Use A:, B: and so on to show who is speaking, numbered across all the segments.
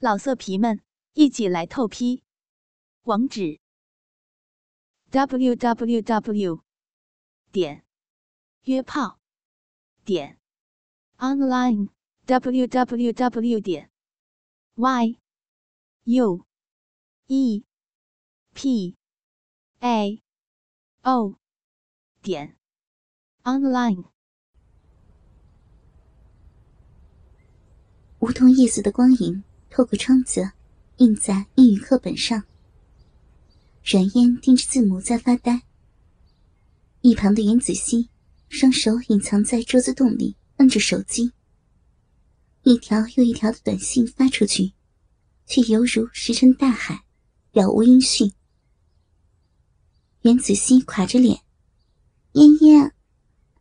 A: 老色皮们，一起来透批！网址：w w w 点约炮点 online w w w 点 y u e p a o 点 online。
B: 梧桐叶子的光影。透过窗子，映在英语课本上。软烟盯着字母在发呆。一旁的袁子熙，双手隐藏在桌子洞里，摁着手机。一条又一条的短信发出去，却犹如石沉大海，了无音讯。袁子熙垮着脸：“嫣嫣，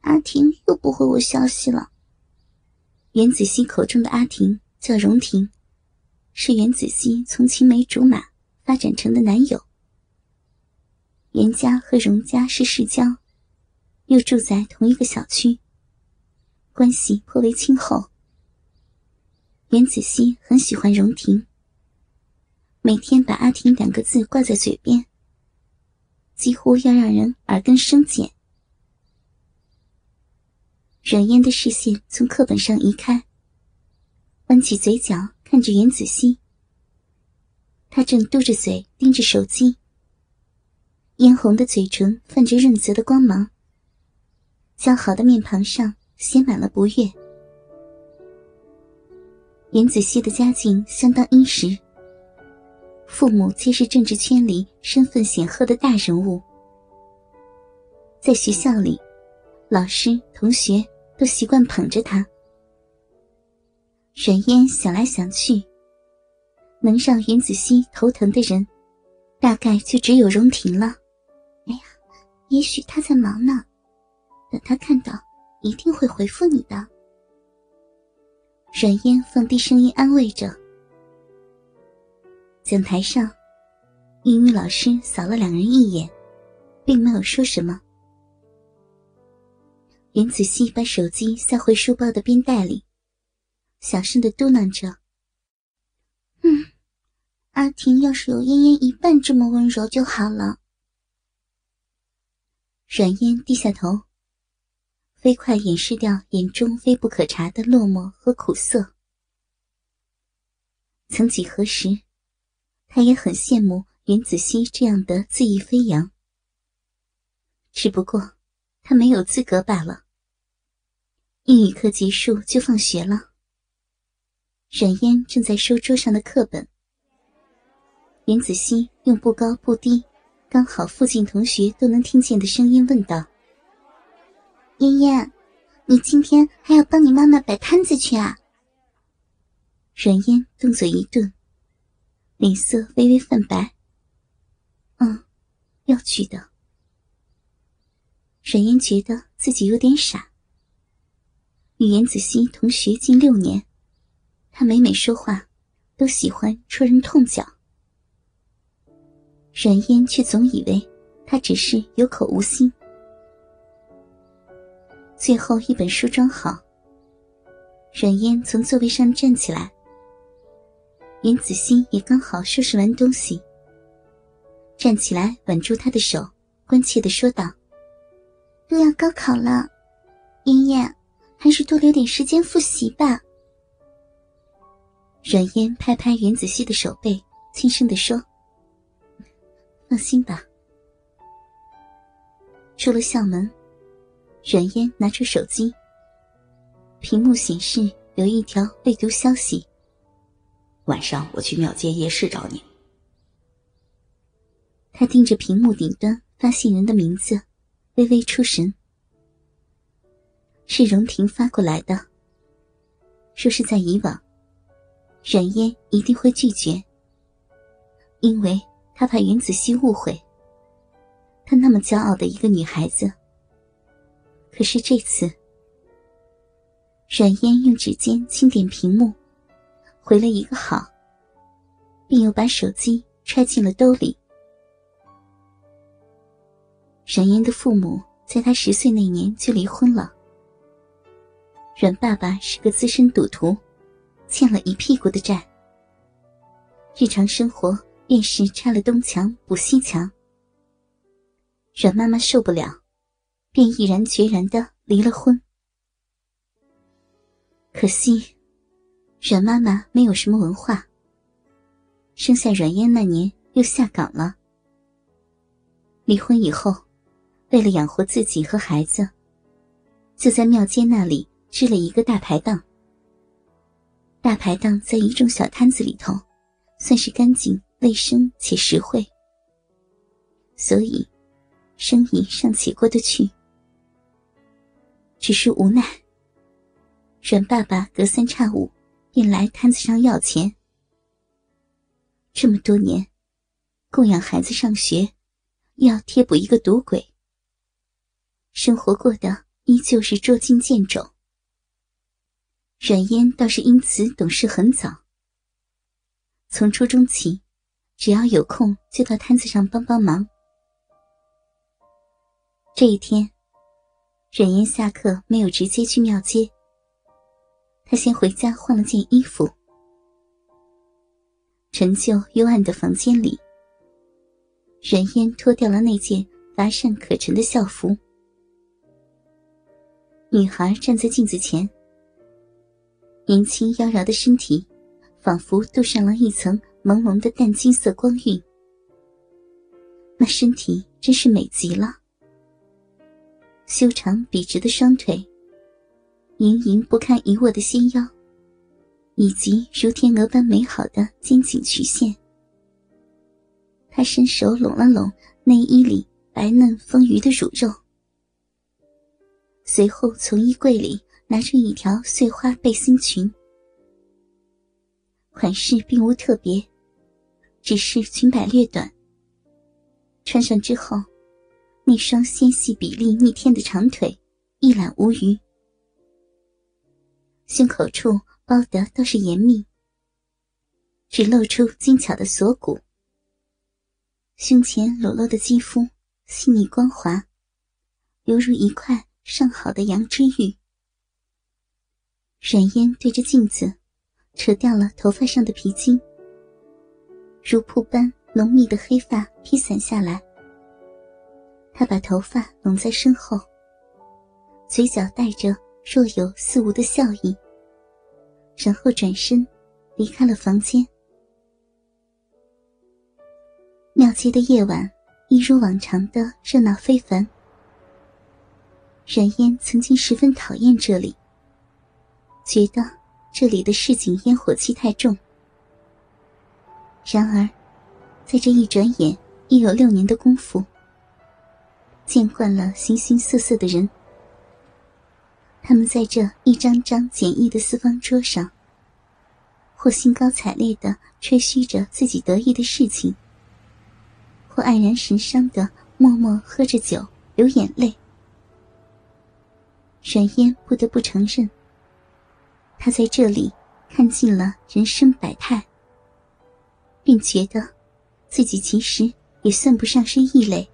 B: 阿婷又不回我消息了。”袁子熙口中的阿婷叫荣婷。是袁子熙从青梅竹马发展成的男友。袁家和荣家是世交，又住在同一个小区，关系颇为亲厚。袁子熙很喜欢荣婷，每天把阿婷两个字挂在嘴边，几乎要让人耳根生茧。阮嫣的视线从课本上移开，弯起嘴角。看着袁子熙，他正嘟着嘴盯着手机，嫣红的嘴唇泛着润泽的光芒，姣好的面庞上写满了不悦。袁子熙的家境相当殷实，父母皆是政治圈里身份显赫的大人物，在学校里，老师同学都习惯捧着他。沈嫣想来想去，能让云子熙头疼的人，大概就只有荣婷了。哎呀，也许他在忙呢，等他看到，一定会回复你的。沈嫣放低声音安慰着。讲台上，英语老师扫了两人一眼，并没有说什么。云子熙把手机塞回书包的边袋里。小声的嘟囔着：“嗯，阿婷要是有嫣嫣一半这么温柔就好了。”阮嫣低下头，飞快掩饰掉眼中微不可察的落寞和苦涩。曾几何时，她也很羡慕云子熙这样的恣意飞扬，只不过她没有资格罢了。英语课结束就放学了。冉嫣正在收桌上的课本，袁子熙用不高不低、刚好附近同学都能听见的声音问道：“嫣嫣，你今天还要帮你妈妈摆摊子去啊？”冉嫣动作一顿，脸色微微泛白：“嗯，要去的。”冉嫣觉得自己有点傻，与袁子熙同学近六年。他每每说话，都喜欢戳人痛脚。冉嫣却总以为他只是有口无心。最后一本书装好，冉嫣从座位上站起来。袁子欣也刚好收拾完东西，站起来挽住他的手，关切的说道：“都要高考了，嫣嫣，还是多留点时间复习吧。”阮嫣拍拍袁子熙的手背，轻声的说：“放心吧。”出了校门，阮嫣拿出手机，屏幕显示有一条未读消息：“
C: 晚上我去庙街夜市找你。”
B: 他盯着屏幕顶端发信人的名字，微微出神。是荣婷发过来的，说是在以往。冉嫣一定会拒绝，因为他怕袁子熙误会。她那么骄傲的一个女孩子，可是这次，冉嫣用指尖轻点屏幕，回了一个好，并又把手机揣进了兜里。冉嫣的父母在她十岁那年就离婚了。阮爸爸是个资深赌徒。欠了一屁股的债，日常生活便是拆了东墙补西墙。阮妈妈受不了，便毅然决然的离了婚。可惜，阮妈妈没有什么文化，生下阮嫣那年又下岗了。离婚以后，为了养活自己和孩子，就在庙街那里支了一个大排档。大排档在一众小摊子里头，算是干净、卫生且实惠，所以生意尚且过得去。只是无奈，阮爸爸隔三差五便来摊子上要钱。这么多年，供养孩子上学，又要贴补一个赌鬼，生活过得依旧是捉襟见肘。阮嫣倒是因此懂事很早。从初中起，只要有空就到摊子上帮帮忙。这一天，阮嫣下课没有直接去庙街，她先回家换了件衣服。陈旧幽暗的房间里，阮嫣脱掉了那件乏善可陈的校服。女孩站在镜子前。年轻妖娆的身体，仿佛镀上了一层朦胧的淡金色光晕。那身体真是美极了，修长笔直的双腿，盈盈不堪一握的纤腰，以及如天鹅般美好的肩颈曲线。他伸手拢了拢内衣里白嫩丰腴的乳肉，随后从衣柜里。拿着一条碎花背心裙，款式并无特别，只是裙摆略短。穿上之后，那双纤细比例逆天的长腿一览无余，胸口处包得倒是严密，只露出精巧的锁骨。胸前裸露的肌肤细腻光滑，犹如一块上好的羊脂玉。冉嫣对着镜子，扯掉了头发上的皮筋，如瀑般浓密的黑发披散下来。她把头发拢在身后，嘴角带着若有似无的笑意，然后转身离开了房间。庙街的夜晚一如往常的热闹非凡。冉嫣曾经十分讨厌这里。觉得这里的市井烟火气太重。然而，在这一转眼，已有六年的功夫，见惯了形形色色的人，他们在这一张张简易的四方桌上，或兴高采烈的吹嘘着自己得意的事情，或黯然神伤的默默喝着酒流眼泪。阮嫣不得不承认。他在这里看尽了人生百态，并觉得自己其实也算不上是异类。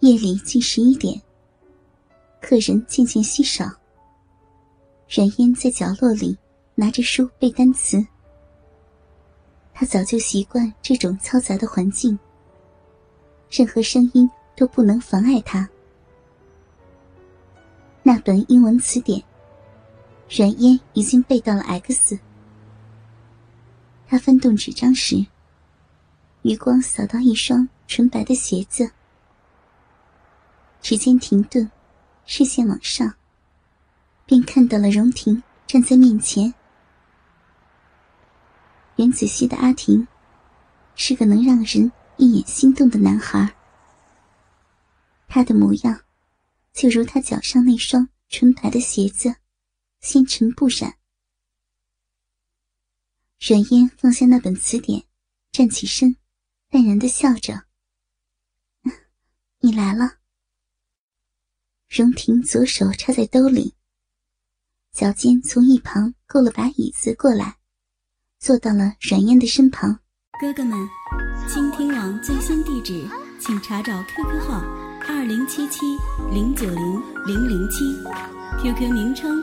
B: 夜里近十一点，客人渐渐稀少。冉嫣在角落里拿着书背单词。他早就习惯这种嘈杂的环境，任何声音都不能妨碍他。那本英文词典。冉烟已经背到了 X。他翻动纸张时，余光扫到一双纯白的鞋子，指尖停顿，视线往上，便看到了荣婷站在面前。袁子熙的阿婷，是个能让人一眼心动的男孩。他的模样，就如他脚上那双纯白的鞋子。纤尘不染。阮嫣放下那本词典，站起身，淡然的笑着：“你来了。”荣婷左手插在兜里，脚尖从一旁够了把椅子过来，坐到了阮嫣的身旁。
D: 哥哥们，倾听网最新地址，请查找 QQ 号：二零七七零九零零零七。QQ 名称